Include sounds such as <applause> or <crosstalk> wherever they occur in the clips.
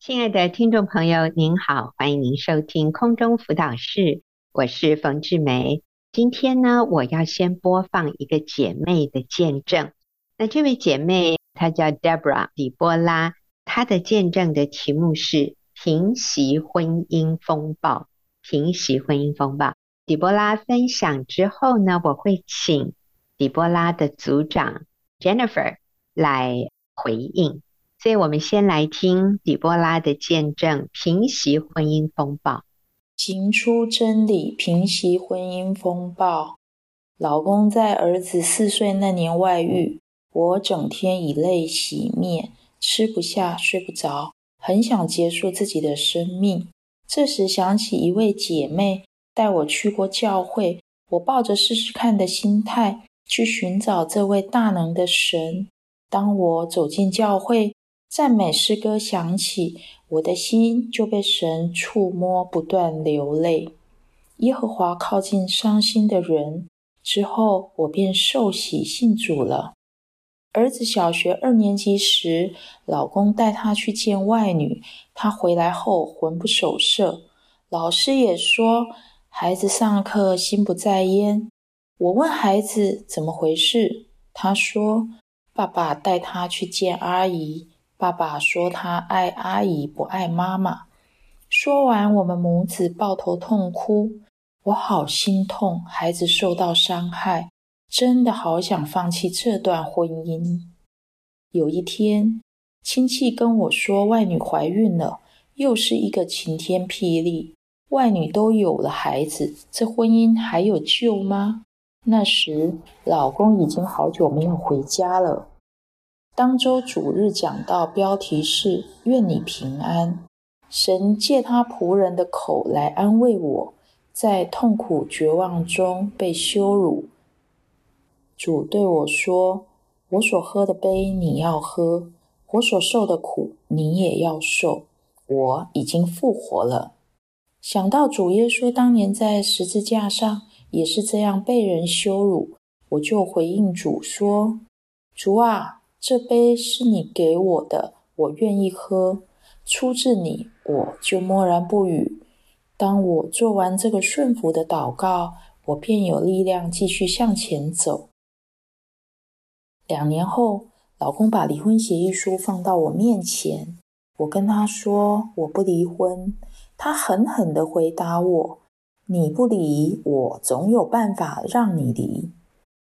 亲爱的听众朋友，您好，欢迎您收听空中辅导室，我是冯志梅。今天呢，我要先播放一个姐妹的见证。那这位姐妹她叫 Deborah 底波拉，她的见证的题目是“平息婚姻风暴”。平息婚姻风暴，底波拉分享之后呢，我会请底波拉的组长 Jennifer 来回应。所以我们先来听底波拉的见证，平息婚姻风暴，行出真理，平息婚姻风暴。老公在儿子四岁那年外遇，我整天以泪洗面，吃不下，睡不着，很想结束自己的生命。这时想起一位姐妹带我去过教会，我抱着试试看的心态去寻找这位大能的神。当我走进教会，赞美诗歌响起，我的心就被神触摸，不断流泪。耶和华靠近伤心的人，之后我便受洗信主了。儿子小学二年级时，老公带他去见外女，他回来后魂不守舍，老师也说孩子上课心不在焉。我问孩子怎么回事，他说爸爸带他去见阿姨。爸爸说他爱阿姨，不爱妈妈。说完，我们母子抱头痛哭。我好心痛，孩子受到伤害，真的好想放弃这段婚姻。有一天，亲戚跟我说外女怀孕了，又是一个晴天霹雳。外女都有了孩子，这婚姻还有救吗？那时，老公已经好久没有回家了。当周主日讲到标题是“愿你平安”，神借他仆人的口来安慰我，在痛苦绝望中被羞辱。主对我说：“我所喝的杯你要喝，我所受的苦你也要受。我已经复活了。”想到主耶稣当年在十字架上也是这样被人羞辱，我就回应主说：“主啊！”这杯是你给我的，我愿意喝。出自你，我就默然不语。当我做完这个顺服的祷告，我便有力量继续向前走。两年后，老公把离婚协议书放到我面前，我跟他说我不离婚。他狠狠地回答我：“你不离，我总有办法让你离。”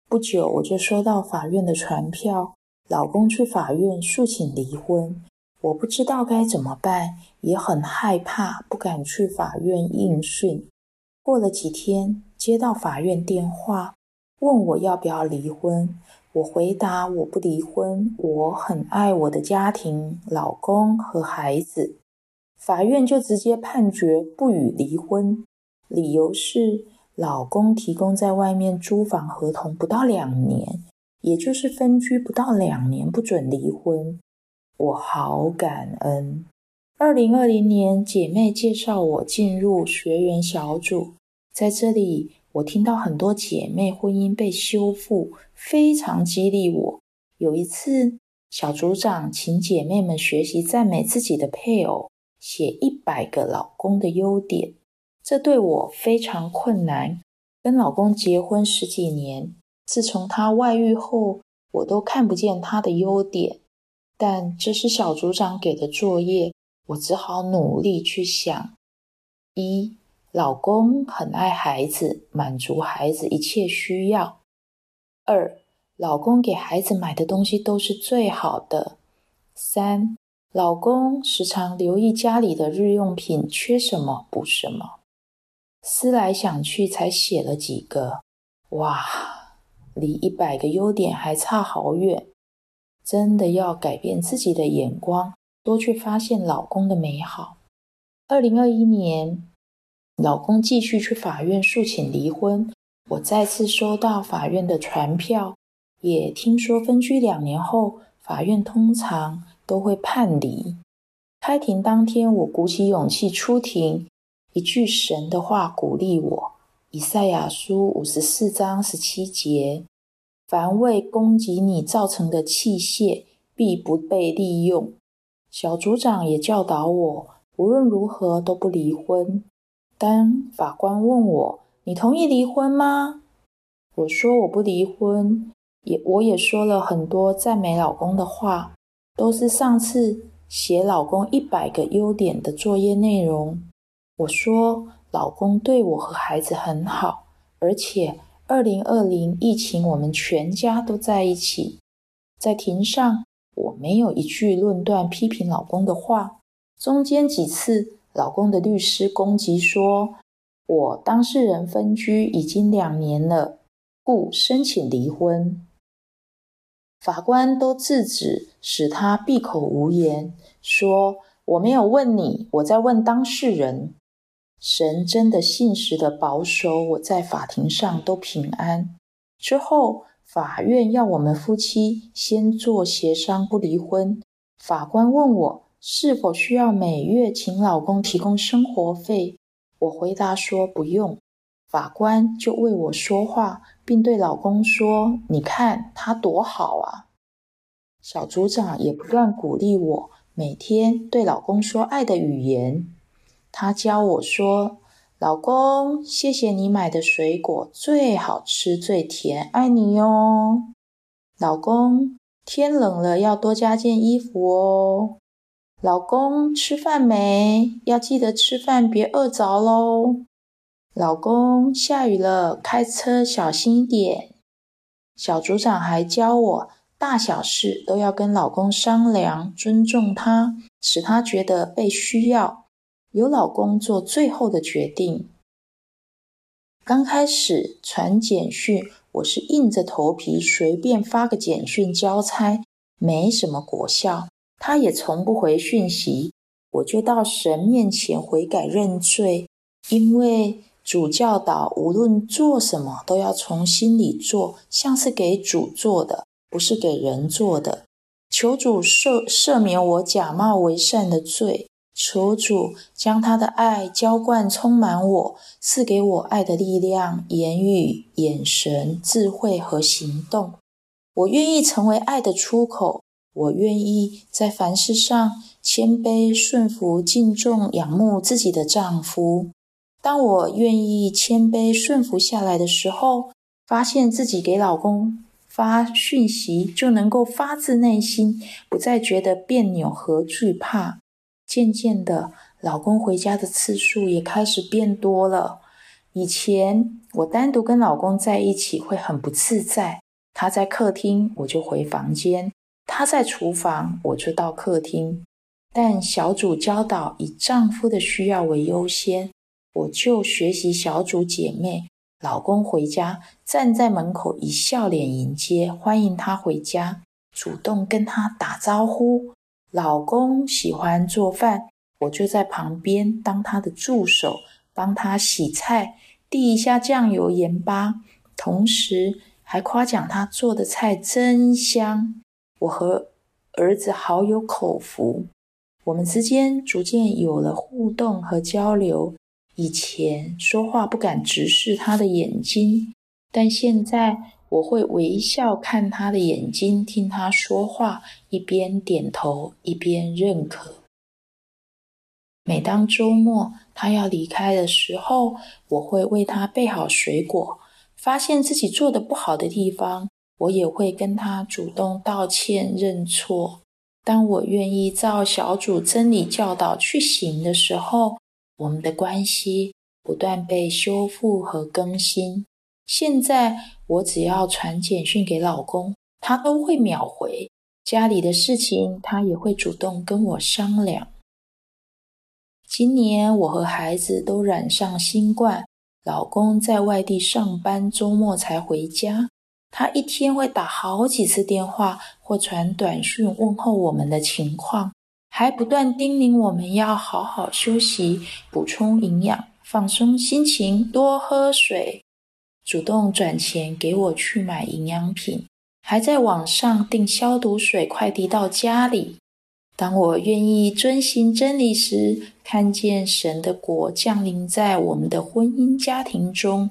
不久，我就收到法院的传票。老公去法院诉请离婚，我不知道该怎么办，也很害怕，不敢去法院应讯。过了几天，接到法院电话，问我要不要离婚。我回答我不离婚，我很爱我的家庭、老公和孩子。法院就直接判决不予离婚，理由是老公提供在外面租房合同不到两年。也就是分居不到两年不准离婚，我好感恩。二零二零年，姐妹介绍我进入学员小组，在这里我听到很多姐妹婚姻被修复，非常激励我。有一次，小组长请姐妹们学习赞美自己的配偶，写一百个老公的优点，这对我非常困难。跟老公结婚十几年。自从他外遇后，我都看不见他的优点。但这是小组长给的作业，我只好努力去想：一，老公很爱孩子，满足孩子一切需要；二，老公给孩子买的东西都是最好的；三，老公时常留意家里的日用品缺什么补什么。思来想去，才写了几个。哇！离一百个优点还差好远，真的要改变自己的眼光，多去发现老公的美好。二零二一年，老公继续去法院诉请离婚，我再次收到法院的传票，也听说分居两年后，法院通常都会判离。开庭当天，我鼓起勇气出庭，一句神的话鼓励我。以赛亚书五十四章十七节：凡为攻击你造成的器械，必不被利用。小组长也教导我，无论如何都不离婚。当法官问我：“你同意离婚吗？”我说：“我不离婚。”也我也说了很多赞美老公的话，都是上次写老公一百个优点的作业内容。我说老公对我和孩子很好，而且二零二零疫情我们全家都在一起。在庭上，我没有一句论断批评老公的话。中间几次，老公的律师攻击说，我当事人分居已经两年了，故申请离婚。法官都制止，使他闭口无言，说：“我没有问你，我在问当事人。”神真的信实的保守我在法庭上都平安。之后，法院要我们夫妻先做协商不离婚。法官问我是否需要每月请老公提供生活费，我回答说不用。法官就为我说话，并对老公说：“你看他多好啊！”小组长也不断鼓励我，每天对老公说爱的语言。他教我说：“老公，谢谢你买的水果最好吃最甜，爱你哟。”老公，天冷了要多加件衣服哦。老公，吃饭没？要记得吃饭，别饿着喽。老公，下雨了，开车小心一点。小组长还教我，大小事都要跟老公商量，尊重他，使他觉得被需要，由老公做最后的决定。刚开始传简讯，我是硬着头皮随便发个简讯交差，没什么果效，他也从不回讯息，我就到神面前悔改认罪，因为。主教导，无论做什么都要从心里做，像是给主做的，不是给人做的。求主赦赦免我假冒为善的罪，求主将他的爱浇灌充满我，赐给我爱的力量、言语、眼神、智慧和行动。我愿意成为爱的出口，我愿意在凡事上谦卑、顺服、敬重、仰慕自己的丈夫。当我愿意谦卑顺服下来的时候，发现自己给老公发讯息就能够发自内心，不再觉得别扭和惧怕。渐渐的，老公回家的次数也开始变多了。以前我单独跟老公在一起会很不自在，他在客厅我就回房间，他在厨房我就到客厅。但小组教导以丈夫的需要为优先。我就学习小组姐妹，老公回家站在门口，以笑脸迎接，欢迎他回家，主动跟他打招呼。老公喜欢做饭，我就在旁边当他的助手，帮他洗菜，递一下酱油、盐巴，同时还夸奖他做的菜真香。我和儿子好有口福，我们之间逐渐有了互动和交流。以前说话不敢直视他的眼睛，但现在我会微笑看他的眼睛，听他说话，一边点头一边认可。每当周末他要离开的时候，我会为他备好水果。发现自己做的不好的地方，我也会跟他主动道歉认错。当我愿意照小组真理教导去行的时候，我们的关系不断被修复和更新。现在我只要传简讯给老公，他都会秒回。家里的事情，他也会主动跟我商量。今年我和孩子都染上新冠，老公在外地上班，周末才回家。他一天会打好几次电话或传短讯问候我们的情况。还不断叮咛我们要好好休息，补充营养，放松心情，多喝水，主动转钱给我去买营养品，还在网上订消毒水快递到家里。当我愿意遵行真理时，看见神的国降临在我们的婚姻家庭中，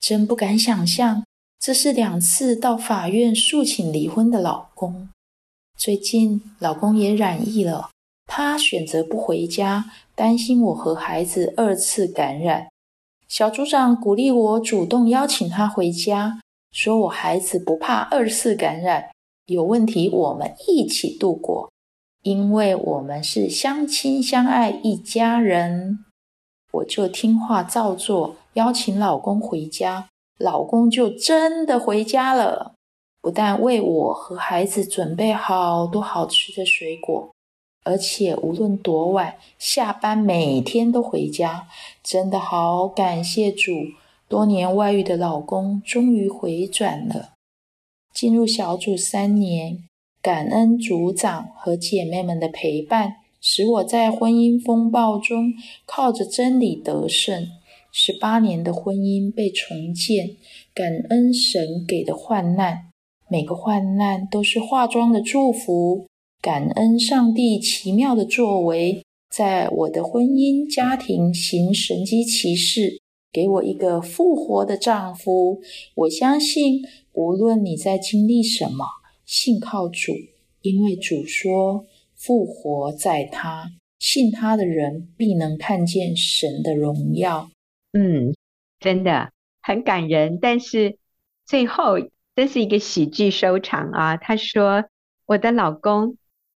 真不敢想象，这是两次到法院诉请离婚的老公。最近，老公也染疫了。他选择不回家，担心我和孩子二次感染。小组长鼓励我主动邀请他回家，说我孩子不怕二次感染，有问题我们一起度过，因为我们是相亲相爱一家人。我就听话照做，邀请老公回家，老公就真的回家了，不但为我和孩子准备好多好吃的水果。而且无论多晚，下班每天都回家，真的好感谢主！多年外遇的老公终于回转了。进入小组三年，感恩组长和姐妹们的陪伴，使我在婚姻风暴中靠着真理得胜。十八年的婚姻被重建，感恩神给的患难，每个患难都是化妆的祝福。感恩上帝奇妙的作为，在我的婚姻家庭行神迹奇事，给我一个复活的丈夫。我相信，无论你在经历什么，信靠主，因为主说复活在他，信他的人必能看见神的荣耀。嗯，真的很感人，但是最后这是一个喜剧收场啊。他说：“我的老公。”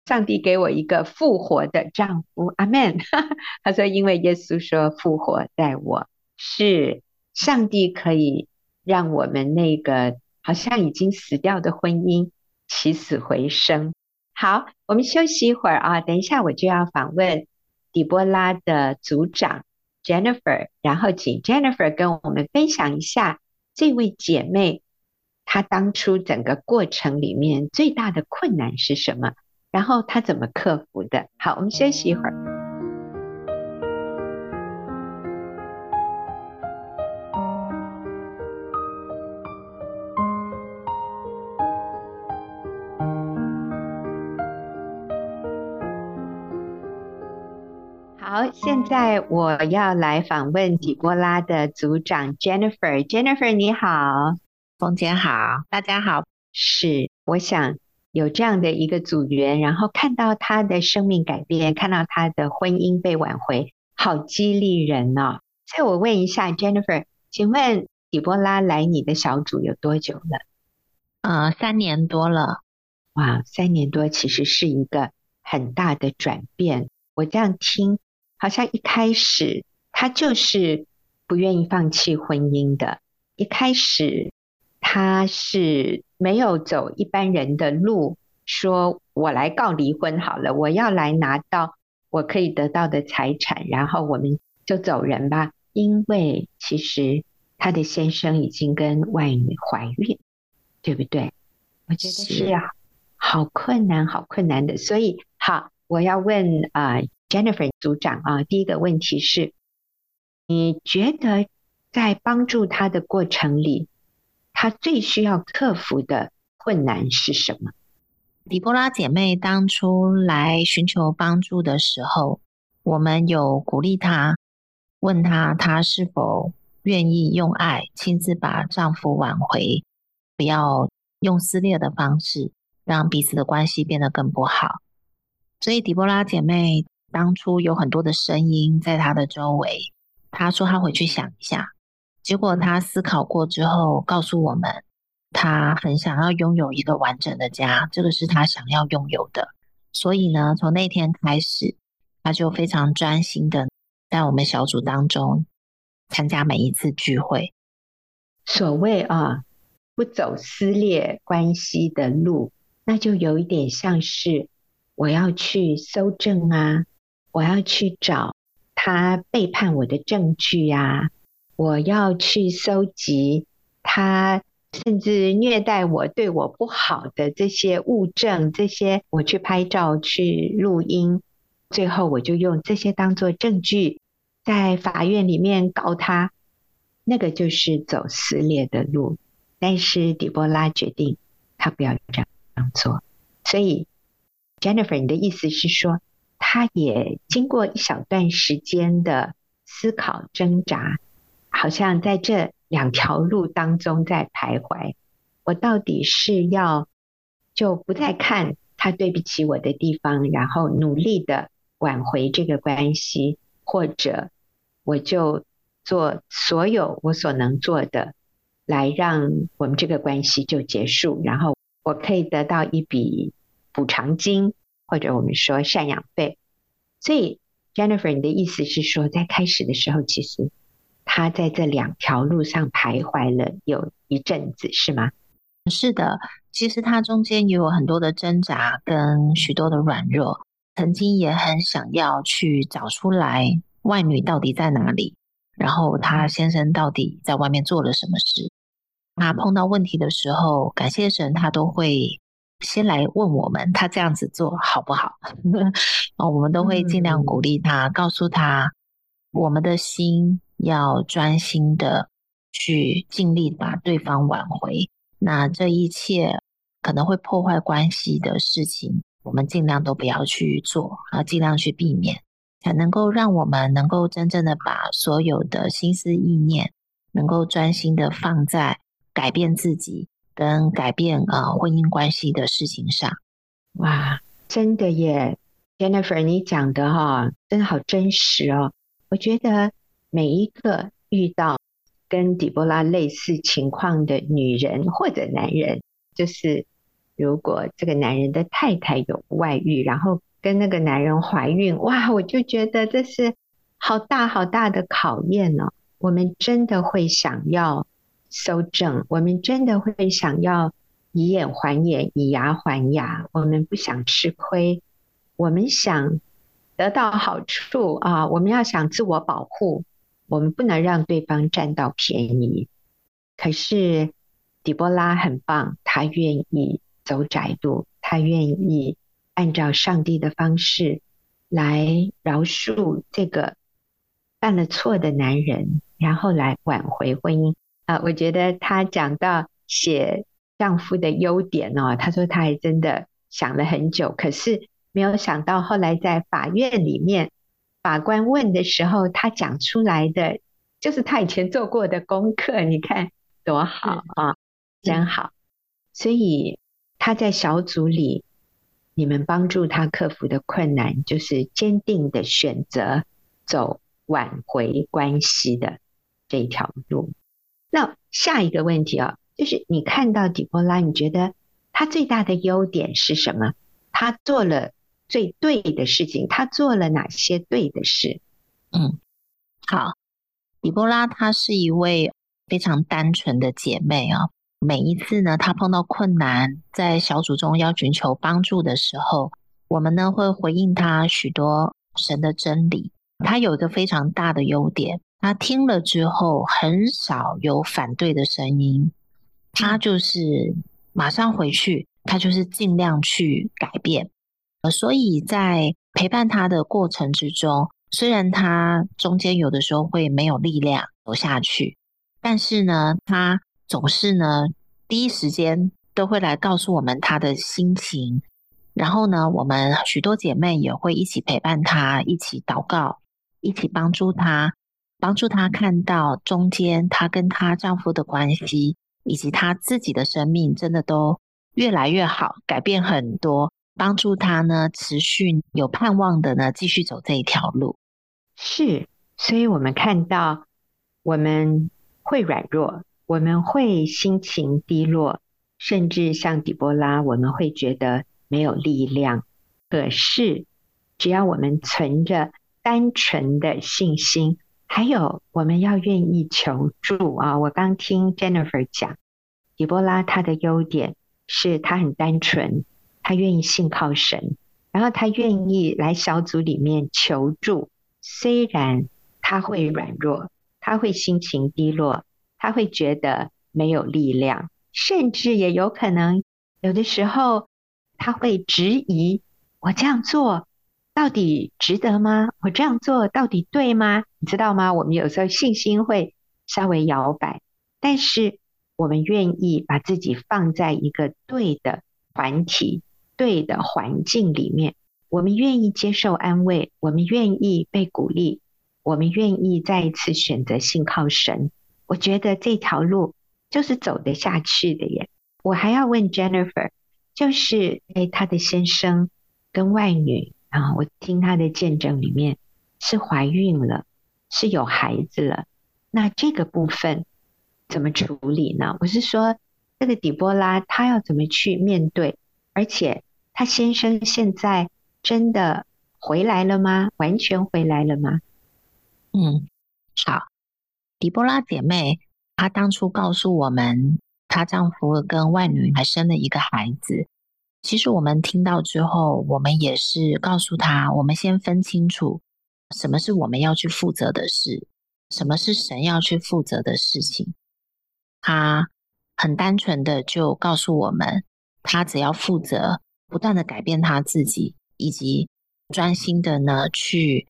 上帝给我一个复活的丈夫，阿门。<laughs> 他说：“因为耶稣说复活在我，是上帝可以让我们那个好像已经死掉的婚姻起死回生。”好，我们休息一会儿啊，等一下我就要访问底波拉的组长 Jennifer，然后请 Jennifer 跟我们分享一下这位姐妹她当初整个过程里面最大的困难是什么。然后他怎么克服的？好，我们休息一会儿。好，现在我要来访问底波拉的组长 Jennifer。Jennifer，你好，冯姐好，大家好。是，我想。有这样的一个组员，然后看到他的生命改变，看到他的婚姻被挽回，好激励人哦。所以我问一下 Jennifer，请问底波拉来你的小组有多久了？呃，三年多了。哇，三年多其实是一个很大的转变。我这样听，好像一开始他就是不愿意放弃婚姻的，一开始他是。没有走一般人的路，说我来告离婚好了，我要来拿到我可以得到的财产，然后我们就走人吧。因为其实他的先生已经跟外女怀孕，对不对？我觉得是啊好困难，好困难的。所以好，我要问啊、呃，Jennifer 组长啊，第一个问题是，你觉得在帮助他的过程里，她最需要克服的困难是什么？狄波拉姐妹当初来寻求帮助的时候，我们有鼓励她，问她她是否愿意用爱亲自把丈夫挽回，不要用撕裂的方式让彼此的关系变得更不好。所以狄波拉姐妹当初有很多的声音在她的周围，她说她回去想一下。结果他思考过之后，告诉我们，他很想要拥有一个完整的家，这个是他想要拥有的。所以呢，从那天开始，他就非常专心的在我们小组当中参加每一次聚会。所谓啊，不走撕裂关系的路，那就有一点像是我要去搜证啊，我要去找他背叛我的证据啊。我要去搜集他甚至虐待我、对我不好的这些物证，这些我去拍照、去录音，最后我就用这些当做证据，在法院里面告他。那个就是走撕裂的路。但是底波拉决定，他不要这样做。所以，Jennifer，你的意思是说，他也经过一小段时间的思考挣扎。好像在这两条路当中在徘徊，我到底是要就不再看他对不起我的地方，然后努力的挽回这个关系，或者我就做所有我所能做的，来让我们这个关系就结束，然后我可以得到一笔补偿金，或者我们说赡养费。所以，Jennifer，你的意思是说，在开始的时候，其实他在这两条路上徘徊了有一阵子，是吗？是的，其实他中间也有很多的挣扎跟许多的软弱，曾经也很想要去找出来外女到底在哪里，然后他先生到底在外面做了什么事。他碰到问题的时候，感谢神，他都会先来问我们，他这样子做好不好？哦，<laughs> 我们都会尽量鼓励他，告诉他，我们的心要专心的去尽力把对方挽回。那这一切可能会破坏关系的事情，我们尽量都不要去做，啊，尽量去避免，才能够让我们能够真正的把所有的心思意念，能够专心的放在改变自己跟改变啊婚姻关系的事情上。哇，真的耶，Jennifer，你讲的哈，真的好真实哦。我觉得每一个遇到。跟底波拉类似情况的女人或者男人，就是如果这个男人的太太有外遇，然后跟那个男人怀孕，哇，我就觉得这是好大好大的考验哦。我们真的会想要搜证，我们真的会想要以眼还眼，以牙还牙，我们不想吃亏，我们想得到好处啊，我们要想自我保护。我们不能让对方占到便宜。可是底波拉很棒，她愿意走窄路，她愿意按照上帝的方式来饶恕这个犯了错的男人，然后来挽回婚姻。啊，我觉得她讲到写丈夫的优点哦，她说她还真的想了很久，可是没有想到后来在法院里面。法官问的时候，他讲出来的就是他以前做过的功课。你看多好啊，真好。所以他在小组里，你们帮助他克服的困难，就是坚定的选择走挽回关系的这条路。那下一个问题啊，就是你看到底波拉，你觉得他最大的优点是什么？他做了。最对的事情，他做了哪些对的事？嗯，好，底波拉她是一位非常单纯的姐妹啊。每一次呢，她碰到困难，在小组中要寻求帮助的时候，我们呢会回应她许多神的真理。她有一个非常大的优点，她听了之后很少有反对的声音，她就是马上回去，她就是尽量去改变。呃，所以在陪伴他的过程之中，虽然他中间有的时候会没有力量走下去，但是呢，他总是呢第一时间都会来告诉我们他的心情，然后呢，我们许多姐妹也会一起陪伴他，一起祷告，一起帮助他，帮助他看到中间他跟他丈夫的关系，以及他自己的生命真的都越来越好，改变很多。帮助他呢，持续有盼望的呢，继续走这一条路。是，所以我们看到，我们会软弱，我们会心情低落，甚至像底波拉，我们会觉得没有力量。可是，只要我们存着单纯的信心，还有我们要愿意求助啊！我刚听 Jennifer 讲，底波拉她的优点是她很单纯。他愿意信靠神，然后他愿意来小组里面求助。虽然他会软弱，他会心情低落，他会觉得没有力量，甚至也有可能有的时候他会质疑：我这样做到底值得吗？我这样做到底对吗？你知道吗？我们有时候信心会稍微摇摆，但是我们愿意把自己放在一个对的团体。对的环境里面，我们愿意接受安慰，我们愿意被鼓励，我们愿意再一次选择信靠神。我觉得这条路就是走得下去的耶。我还要问 Jennifer，就是诶，她的先生跟外女啊，我听她的见证里面是怀孕了，是有孩子了。那这个部分怎么处理呢？我是说，这个底波拉她要怎么去面对？而且她先生现在真的回来了吗？完全回来了吗？嗯，好，底波拉姐妹她当初告诉我们，她丈夫跟外女还生了一个孩子。其实我们听到之后，我们也是告诉她，我们先分清楚什么是我们要去负责的事，什么是神要去负责的事情。她很单纯的就告诉我们，她只要负责不断的改变她自己，以及专心的呢去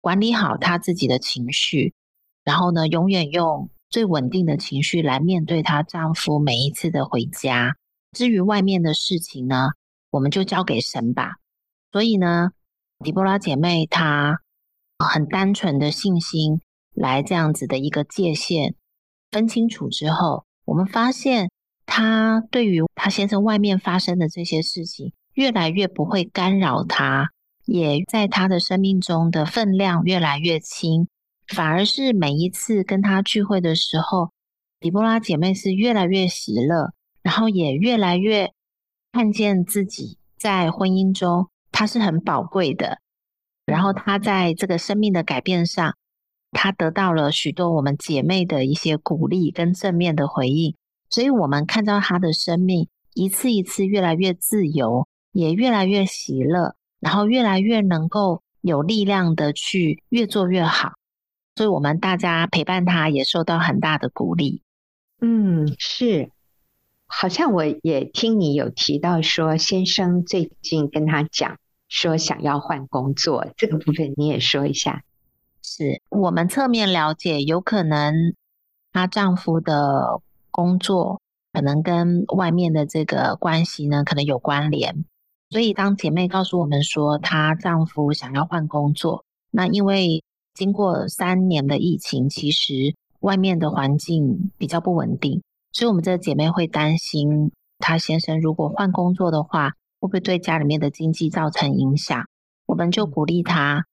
管理好她自己的情绪，然后呢，永远用最稳定的情绪来面对她丈夫每一次的回家。至于外面的事情呢，我们就交给神吧。所以呢，底波拉姐妹她很单纯的信心来这样子的一个界限分清楚之后，我们发现她对于她先生外面发生的这些事情，越来越不会干扰她，也在她的生命中的分量越来越轻，反而是每一次跟她聚会的时候，底波拉姐妹是越来越喜乐。然后也越来越看见自己在婚姻中，他是很宝贵的。然后他在这个生命的改变上，他得到了许多我们姐妹的一些鼓励跟正面的回应。所以，我们看到他的生命一次一次越来越自由，也越来越喜乐，然后越来越能够有力量的去越做越好。所以我们大家陪伴他，也受到很大的鼓励。嗯，是。好像我也听你有提到说，先生最近跟他讲说想要换工作，这个部分你也说一下。是我们侧面了解，有可能她丈夫的工作可能跟外面的这个关系呢，可能有关联。所以当姐妹告诉我们说她丈夫想要换工作，那因为经过三年的疫情，其实外面的环境比较不稳定。所以，我们这个姐妹会担心，她先生如果换工作的话，会不会对家里面的经济造成影响？我们就鼓励她，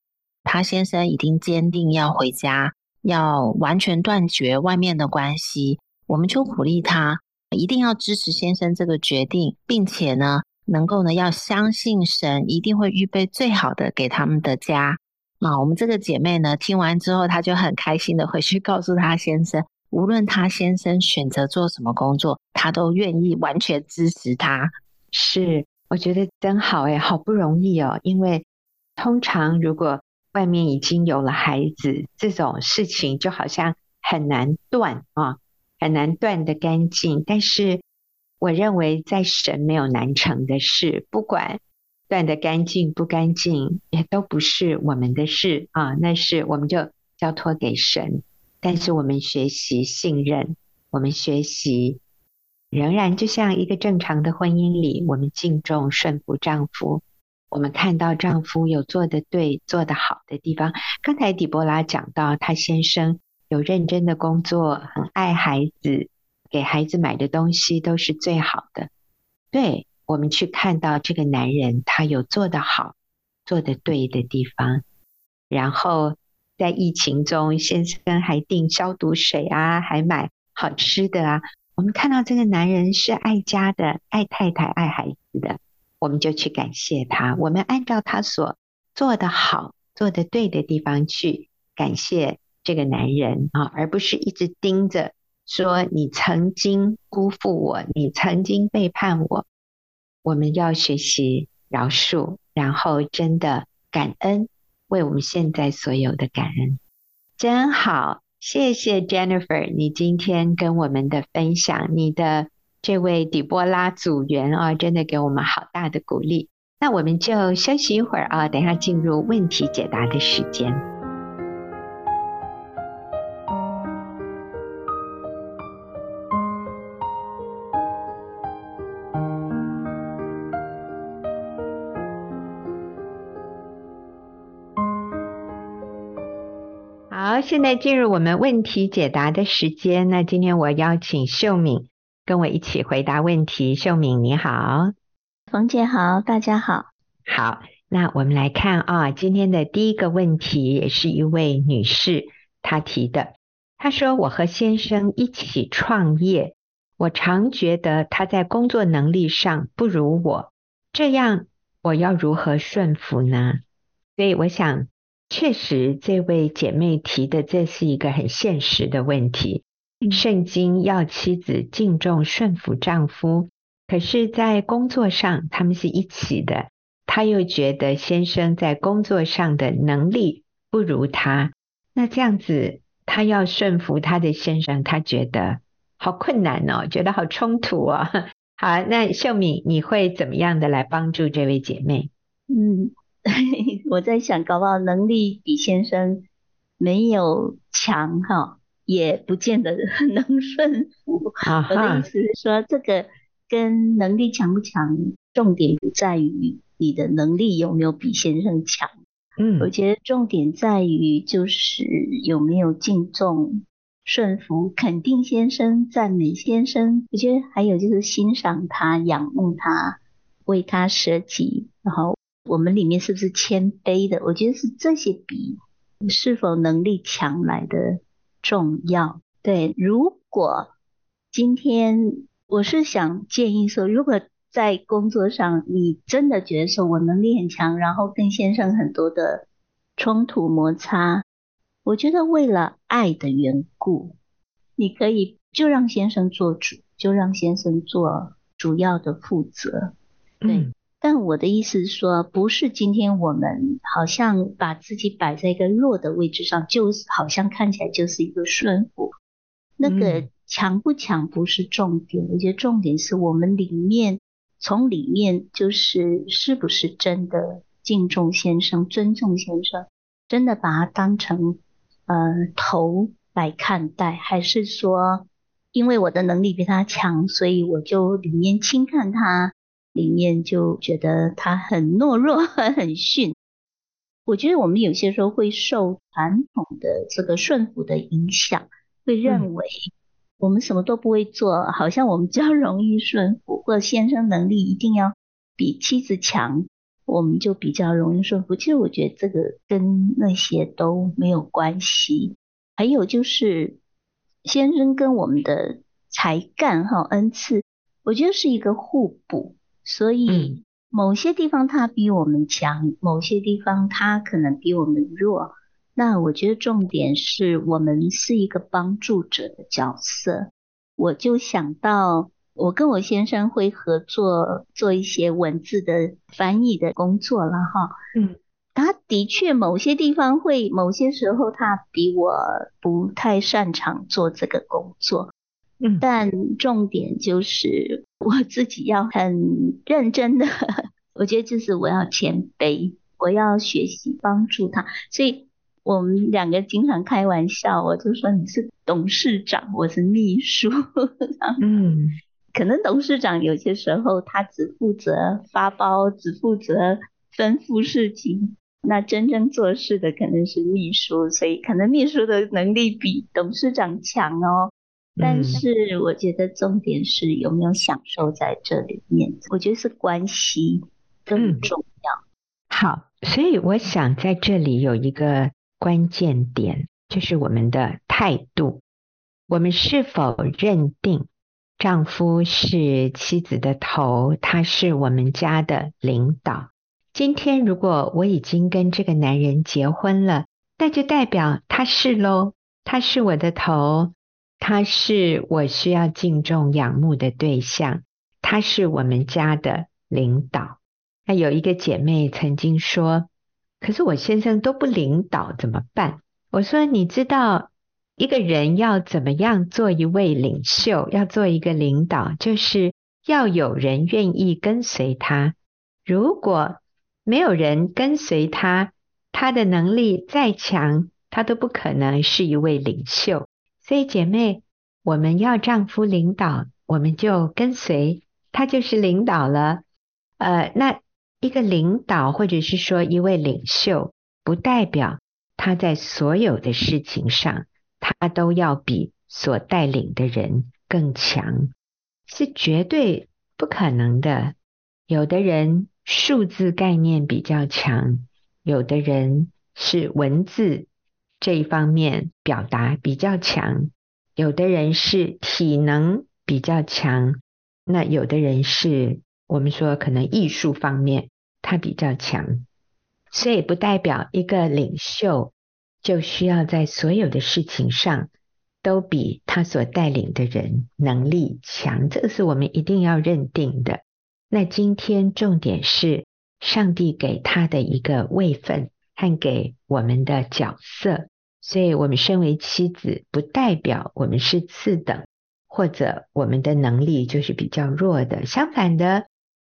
她先生已经坚定要回家，要完全断绝外面的关系。我们就鼓励她，一定要支持先生这个决定，并且呢，能够呢要相信神一定会预备最好的给他们的家。那我们这个姐妹呢，听完之后，她就很开心的回去 <laughs> 告诉她先生。无论他先生选择做什么工作，她都愿意完全支持他。是，我觉得真好诶，好不容易哦。因为通常如果外面已经有了孩子，这种事情就好像很难断啊，很难断得干净。但是我认为在神没有难成的事，不管断得干净不干净，也都不是我们的事啊。那是我们就交托给神。但是我们学习信任，我们学习仍然就像一个正常的婚姻里，我们敬重顺服丈夫，我们看到丈夫有做得对、做得好的地方。刚才底波拉讲到，她先生有认真的工作，很爱孩子，给孩子买的东西都是最好的。对，我们去看到这个男人，他有做得好、做得对的地方，然后。在疫情中，先生还订消毒水啊，还买好吃的啊。我们看到这个男人是爱家的，爱太太、爱孩子的，我们就去感谢他。我们按照他所做的好、做的对的地方去感谢这个男人啊，而不是一直盯着说你曾经辜负我，你曾经背叛我。我们要学习饶恕，然后真的感恩。为我们现在所有的感恩，真好，谢谢 Jennifer，你今天跟我们的分享，你的这位底波拉组员啊，真的给我们好大的鼓励。那我们就休息一会儿啊，等下进入问题解答的时间。现在进入我们问题解答的时间。那今天我邀请秀敏跟我一起回答问题。秀敏你好，冯姐好，大家好。好，那我们来看啊，今天的第一个问题也是一位女士她提的。她说：“我和先生一起创业，我常觉得他在工作能力上不如我，这样我要如何顺服呢？”所以我想，确实这位姐妹提的这是一个很现实的问题。圣经要妻子敬重顺服丈夫，可是，在工作上他们是一起的。她又觉得先生在工作上的能力不如她，那这样子她要顺服她的先生，她觉得好困难哦，觉得好冲突哦。<laughs> 好，那秀敏，你会怎么样的来帮助这位姐妹？嗯，我在想，搞不好能力比先生没有强哈，也不见得能顺服。啊、我的意思是说，这个跟能力强不强，重点不在于。你的能力有没有比先生强？嗯，我觉得重点在于就是有没有敬重、顺服、肯定先生、赞美先生。我觉得还有就是欣赏他、仰慕他、为他舍己。然后我们里面是不是谦卑的？我觉得是这些比是否能力强来的重要。对，如果今天我是想建议说，如果在工作上，你真的觉得说我能力很强，然后跟先生很多的冲突摩擦，我觉得为了爱的缘故，你可以就让先生做主，就让先生做主要的负责。对，但我的意思是说，不是今天我们好像把自己摆在一个弱的位置上，就好像看起来就是一个顺服。那个强不强不是重点，我觉得重点是我们里面。从里面就是是不是真的敬重先生、尊重先生，真的把他当成呃头来看待，还是说因为我的能力比他强，所以我就里面轻看他，里面就觉得他很懦弱、<laughs> 很逊？我觉得我们有些时候会受传统的这个顺服的影响，会认为。我们什么都不会做，好像我们比较容易顺服，或者先生能力一定要比妻子强，我们就比较容易顺服。其实我觉得这个跟那些都没有关系。还有就是先生跟我们的才干哈恩赐，我觉得是一个互补，所以某些地方他比我们强，某些地方他可能比我们弱。那我觉得重点是我们是一个帮助者的角色。我就想到，我跟我先生会合作做一些文字的翻译的工作了哈。嗯，他的确某些地方会，某些时候他比我不太擅长做这个工作。嗯，但重点就是我自己要很认真的，<laughs> 我觉得就是我要谦卑，我要学习帮助他，所以。我们两个经常开玩笑，我就说你是董事长，我是秘书。嗯，可能董事长有些时候他只负责发包，只负责吩咐事情，那真正做事的可能是秘书，所以可能秘书的能力比董事长强哦。但是我觉得重点是有没有享受在这里面，我觉得是关系更重要。嗯，好，所以我想在这里有一个。关键点就是我们的态度，我们是否认定丈夫是妻子的头，他是我们家的领导？今天如果我已经跟这个男人结婚了，那就代表他是喽，他是我的头，他是我需要敬重仰慕的对象，他是我们家的领导。那有一个姐妹曾经说。可是我先生都不领导怎么办？我说，你知道一个人要怎么样做一位领袖，要做一个领导，就是要有人愿意跟随他。如果没有人跟随他，他的能力再强，他都不可能是一位领袖。所以姐妹，我们要丈夫领导，我们就跟随，他就是领导了。呃，那。一个领导，或者是说一位领袖，不代表他在所有的事情上，他都要比所带领的人更强，是绝对不可能的。有的人数字概念比较强，有的人是文字这一方面表达比较强，有的人是体能比较强，那有的人是我们说可能艺术方面他比较强，所以不代表一个领袖就需要在所有的事情上都比他所带领的人能力强，这个是我们一定要认定的。那今天重点是上帝给他的一个位分和给我们的角色，所以我们身为妻子，不代表我们是次等，或者我们的能力就是比较弱的。相反的，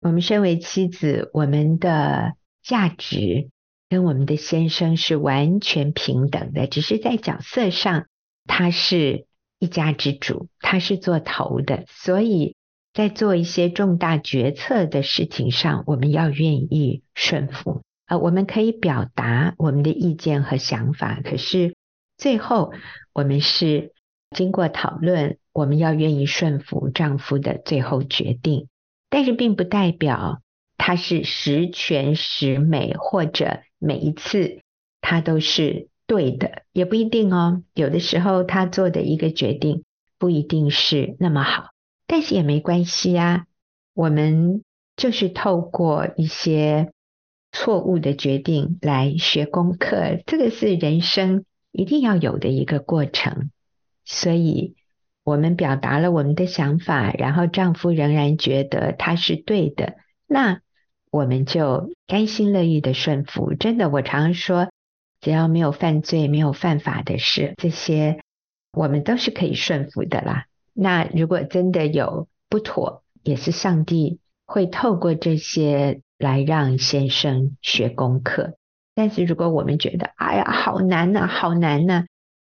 我们身为妻子，我们的价值跟我们的先生是完全平等的，只是在角色上，他是一家之主，他是做头的，所以。在做一些重大决策的事情上，我们要愿意顺服。呃，我们可以表达我们的意见和想法，可是最后我们是经过讨论，我们要愿意顺服丈夫的最后决定。但是并不代表他是十全十美，或者每一次他都是对的，也不一定哦。有的时候他做的一个决定不一定是那么好。但是也没关系啊，我们就是透过一些错误的决定来学功课，这个是人生一定要有的一个过程。所以，我们表达了我们的想法，然后丈夫仍然觉得他是对的，那我们就甘心乐意的顺服。真的，我常说，只要没有犯罪、没有犯法的事，这些我们都是可以顺服的啦。那如果真的有不妥，也是上帝会透过这些来让先生学功课。但是如果我们觉得，哎呀，好难呐，好难呐，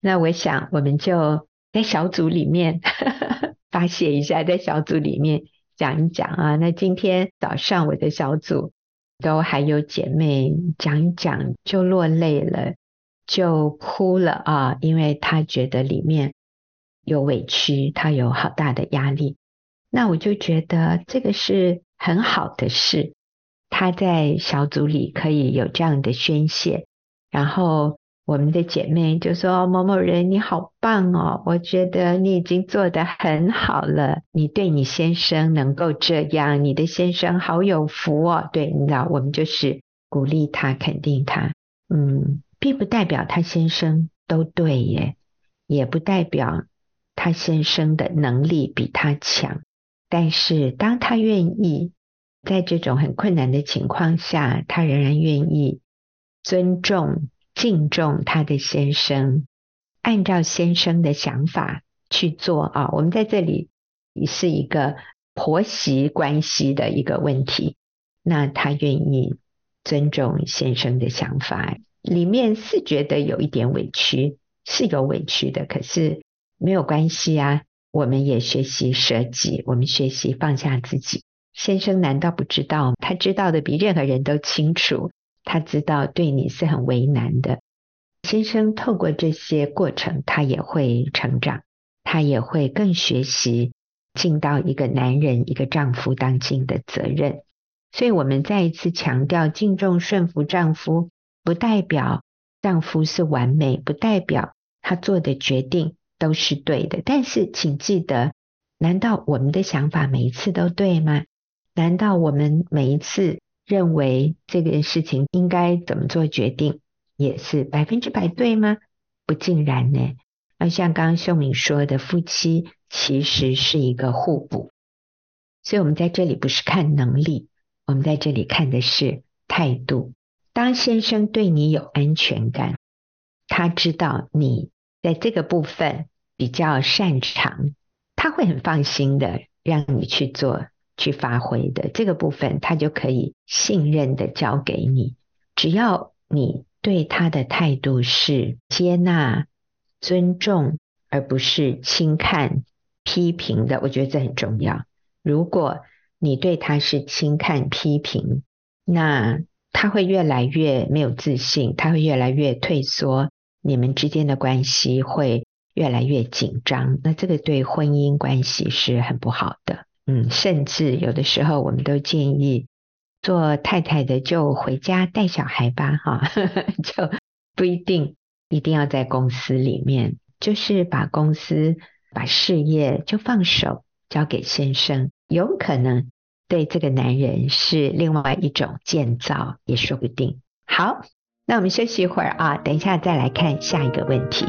那我想我们就在小组里面 <laughs> 发泄一下，在小组里面讲一讲啊。那今天早上我的小组都还有姐妹讲一讲，就落泪了，就哭了啊，因为她觉得里面。有委屈，她有好大的压力，那我就觉得这个是很好的事。他在小组里可以有这样的宣泄，然后我们的姐妹就说：“某某人你好棒哦，我觉得你已经做得很好了。你对你先生能够这样，你的先生好有福哦。”对，你知道，我们就是鼓励他、肯定他。嗯，并不代表他先生都对耶，也不代表。他先生的能力比他强，但是当他愿意在这种很困难的情况下，他仍然愿意尊重、敬重他的先生，按照先生的想法去做啊。我们在这里是一个婆媳关系的一个问题，那他愿意尊重先生的想法，里面是觉得有一点委屈，是有委屈的，可是。没有关系啊，我们也学习舍己，我们学习放下自己。先生难道不知道？他知道的比任何人都清楚。他知道对你是很为难的。先生透过这些过程，他也会成长，他也会更学习尽到一个男人、一个丈夫当尽的责任。所以，我们再一次强调，敬重顺服丈夫，不代表丈夫是完美，不代表他做的决定。都是对的，但是请记得，难道我们的想法每一次都对吗？难道我们每一次认为这件事情应该怎么做决定，也是百分之百对吗？不尽然呢。而像刚刚秀敏说的，夫妻其实是一个互补，所以我们在这里不是看能力，我们在这里看的是态度。当先生对你有安全感，他知道你在这个部分。比较擅长，他会很放心的让你去做、去发挥的这个部分，他就可以信任的交给你。只要你对他的态度是接纳、尊重，而不是轻看、批评的，我觉得这很重要。如果你对他是轻看、批评，那他会越来越没有自信，他会越来越退缩，你们之间的关系会。越来越紧张，那这个对婚姻关系是很不好的。嗯，甚至有的时候我们都建议做太太的就回家带小孩吧，哈，<laughs> 就不一定一定要在公司里面，就是把公司把事业就放手交给先生，有可能对这个男人是另外一种建造，也说不定。好，那我们休息一会儿啊，等一下再来看下一个问题。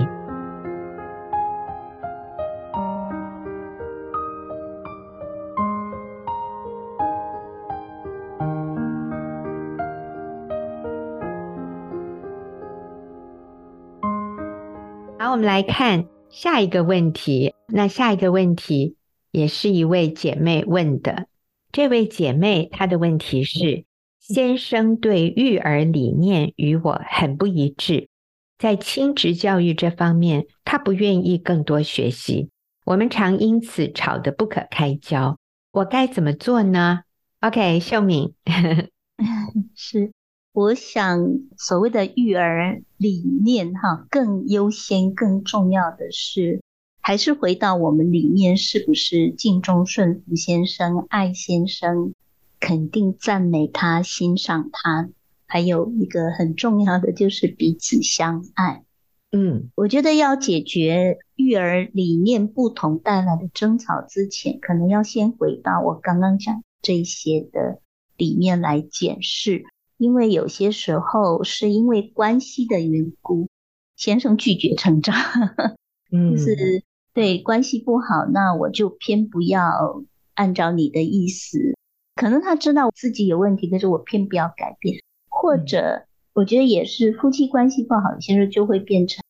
我们来看下一个问题。那下一个问题也是一位姐妹问的。这位姐妹她的问题是：先生对育儿理念与我很不一致，在亲职教育这方面，他不愿意更多学习，我们常因此吵得不可开交。我该怎么做呢？OK，秀敏，<laughs> 是。我想，所谓的育儿理念，哈，更优先、更重要的是，还是回到我们里面，是不是敬重、顺服先生、爱先生，肯定、赞美他、欣赏他，还有一个很重要的就是彼此相爱。嗯，我觉得要解决育儿理念不同带来的争吵之前，可能要先回到我刚刚讲这些的里面来检视。因为有些时候是因为关系的缘故，先生拒绝成长，<laughs> 嗯，就是对关系不好，那我就偏不要按照你的意思。可能他知道自己有问题，但是我偏不要改变。或者我觉得也是夫妻关系不好，有些时候就会变成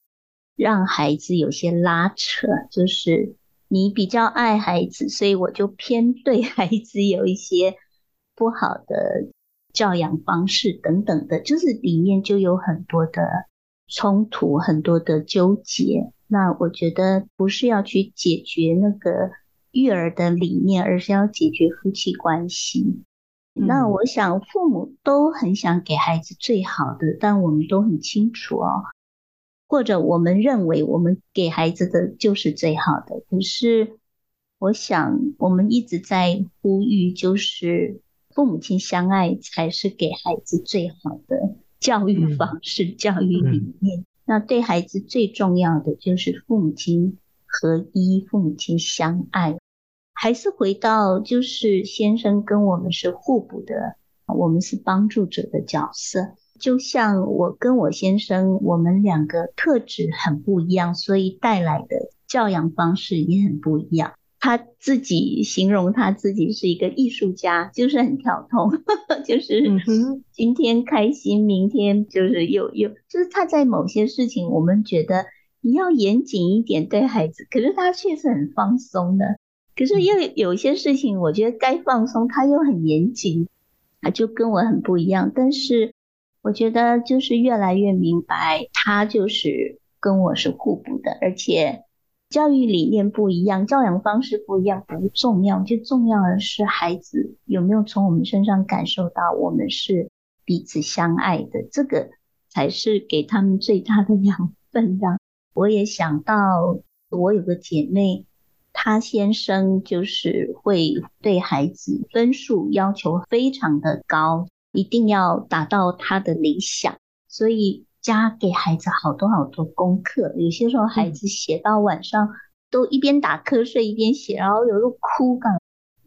让孩子有些拉扯，就是你比较爱孩子，所以我就偏对孩子有一些不好的。教养方式等等的，就是里面就有很多的冲突，很多的纠结。那我觉得不是要去解决那个育儿的理念，而是要解决夫妻关系。嗯。那我想父母都很想给孩子最好的，但我们都很清楚哦，或者我们认为我们给孩子的就是最好的。可是我想我们一直在呼吁，就是。父母亲相爱才是给孩子最好的教育方式、嗯、教育理念。嗯、那对孩子最重要的就是父母亲合一，父母亲相爱。还是回到，就是先生跟我们是互补的，我们是帮助者的角色。就像我跟我先生，我们两个特质很不一样，所以带来的教养方式也很不一样。他自己形容他自己是一个艺术家，就是很跳通，<laughs> 就是今天开心，明天就是又又，就是他在某些事情，我们觉得你要严谨一点对孩子，可是他确实很放松的。可是又有些事情，我觉得该放松，他又很严谨，啊就跟我很不一样。但是我觉得就是越来越明白，他就是跟我是互补的，而且。教育理念不一样，教养方式不一样，不重要。最重要的是孩子有没有从我们身上感受到我们是彼此相爱的，这个才是给他们最大的养分。让 <laughs> 我也想到，我有个姐妹，她先生就是会对孩子分数要求非常的高，一定要达到他的理想，所以。家给孩子好多好多功课，有些时候孩子写到晚上都一边打瞌睡一边写，然后有时候哭。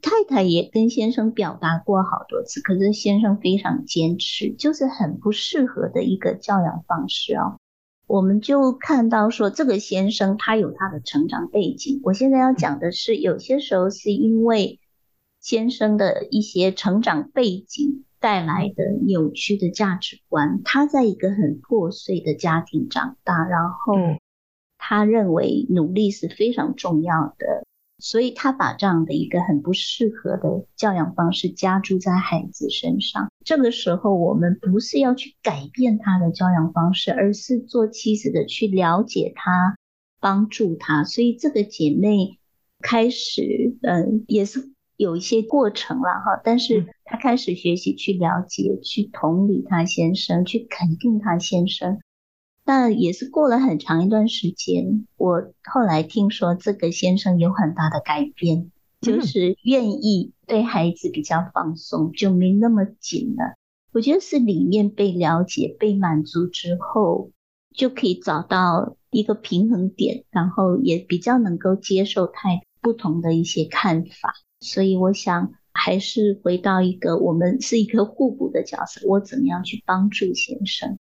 太太也跟先生表达过好多次，可是先生非常坚持，就是很不适合的一个教养方式哦。我们就看到说，这个先生他有他的成长背景。我现在要讲的是，有些时候是因为先生的一些成长背景。带来的扭曲的价值观，他在一个很破碎的家庭长大，然后他认为努力是非常重要的，所以他把这样的一个很不适合的教养方式加注在孩子身上。这个时候，我们不是要去改变他的教养方式，而是做妻子的去了解他，帮助他。所以这个姐妹开始，嗯，也是。有一些过程了哈，但是他开始学习去了解、去同理他先生、去肯定他先生。但也是过了很长一段时间，我后来听说这个先生有很大的改变，就是愿意对孩子比较放松，就没那么紧了。我觉得是里面被了解、被满足之后，就可以找到一个平衡点，然后也比较能够接受太不同的一些看法。所以我想，还是回到一个我们是一个互补的角色，我怎么样去帮助先生？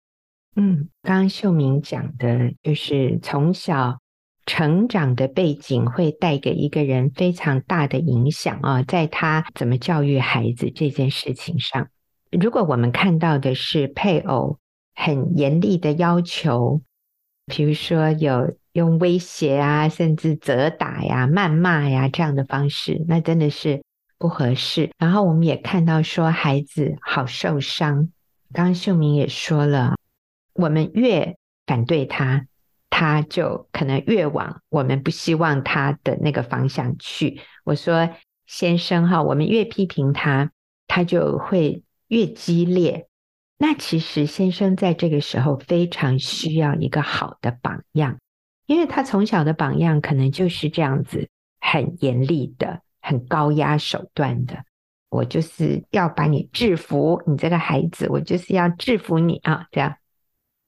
嗯，刚刚秀明讲的就是从小成长的背景会带给一个人非常大的影响啊，在他怎么教育孩子这件事情上，如果我们看到的是配偶很严厉的要求，比如说有用威胁啊，甚至责打呀、谩骂呀这样的方式，那真的是不合适。然后我们也看到说孩子好受伤，刚刚秀明也说了。我们越反对他，他就可能越往我们不希望他的那个方向去。我说，先生哈，我们越批评他，他就会越激烈。那其实先生在这个时候非常需要一个好的榜样，因为他从小的榜样可能就是这样子，很严厉的、很高压手段的。我就是要把你制服，你这个孩子，我就是要制服你啊，这样。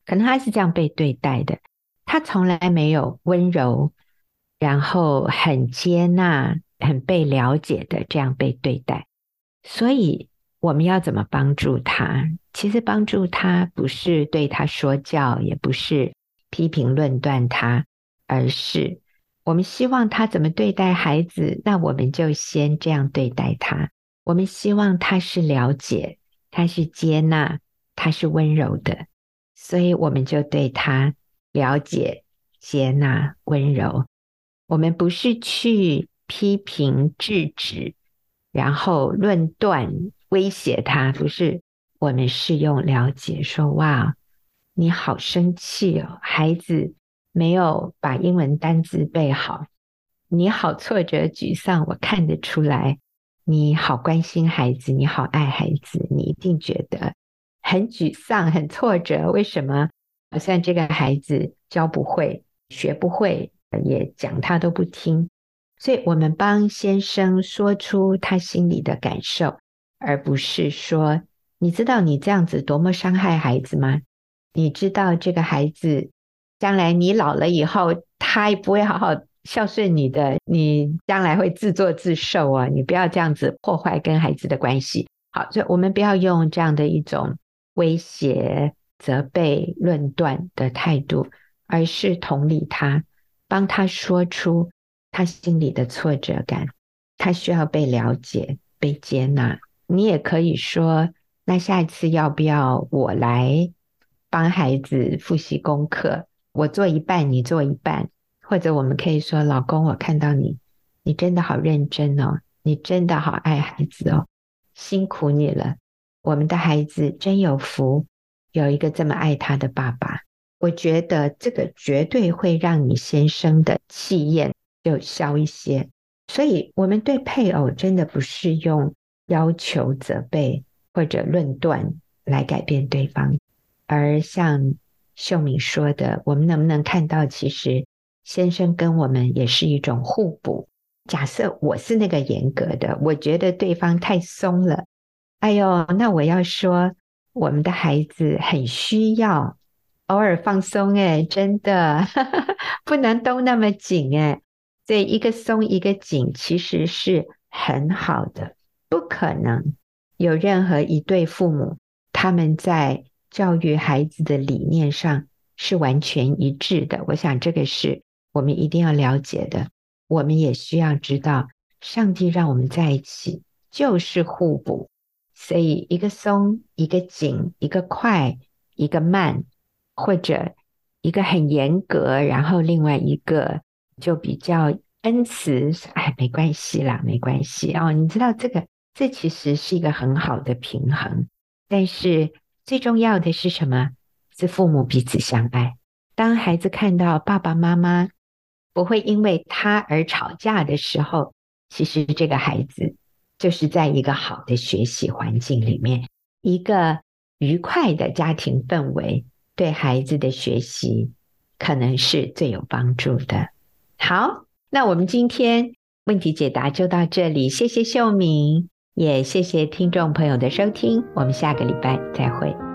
可能他是这样被对待的，他从来没有温柔，然后很接纳、很被了解的这样被对待。所以我们要怎么帮助他？其实帮助他不是对他说教，也不是批评论断他，而是我们希望他怎么对待孩子，那我们就先这样对待他。我们希望他是了解，他是接纳，他是温柔的。所以我们就对他了解、接纳、温柔。我们不是去批评、制止，然后论断、威胁他，不是。我们是用了解说：“哇，你好生气哦，孩子没有把英文单字背好，你好挫折、沮丧，我看得出来。你好关心孩子，你好爱孩子，你一定觉得。”很沮丧，很挫折。为什么？好像这个孩子教不会，学不会，也讲他都不听。所以，我们帮先生说出他心里的感受，而不是说：“你知道你这样子多么伤害孩子吗？你知道这个孩子将来你老了以后，他也不会好好孝顺你的，你将来会自作自受啊！你不要这样子破坏跟孩子的关系。”好，所以我们不要用这样的一种。威胁、责备、论断的态度，而是同理他，帮他说出他心里的挫折感。他需要被了解、被接纳。你也可以说：“那下一次要不要我来帮孩子复习功课？我做一半，你做一半。”或者我们可以说：“老公，我看到你，你真的好认真哦，你真的好爱孩子哦，辛苦你了。”我们的孩子真有福，有一个这么爱他的爸爸。我觉得这个绝对会让你先生的气焰就消一些。所以，我们对配偶真的不是用要求、责备或者论断来改变对方，而像秀敏说的，我们能不能看到，其实先生跟我们也是一种互补。假设我是那个严格的，我觉得对方太松了。哎呦，那我要说，我们的孩子很需要偶尔放松，哎，真的 <laughs> 不能都那么紧，哎，所以一个松一个紧其实是很好的。不可能有任何一对父母他们在教育孩子的理念上是完全一致的。我想这个是我们一定要了解的。我们也需要知道，上帝让我们在一起就是互补。所以，一个松，一个紧，一个快，一个慢，或者一个很严格，然后另外一个就比较恩慈，哎，没关系啦，没关系哦。你知道这个，这其实是一个很好的平衡。但是最重要的是什么？是父母彼此相爱。当孩子看到爸爸妈妈不会因为他而吵架的时候，其实这个孩子。就是在一个好的学习环境里面，一个愉快的家庭氛围，对孩子的学习可能是最有帮助的。好，那我们今天问题解答就到这里，谢谢秀敏，也谢谢听众朋友的收听，我们下个礼拜再会。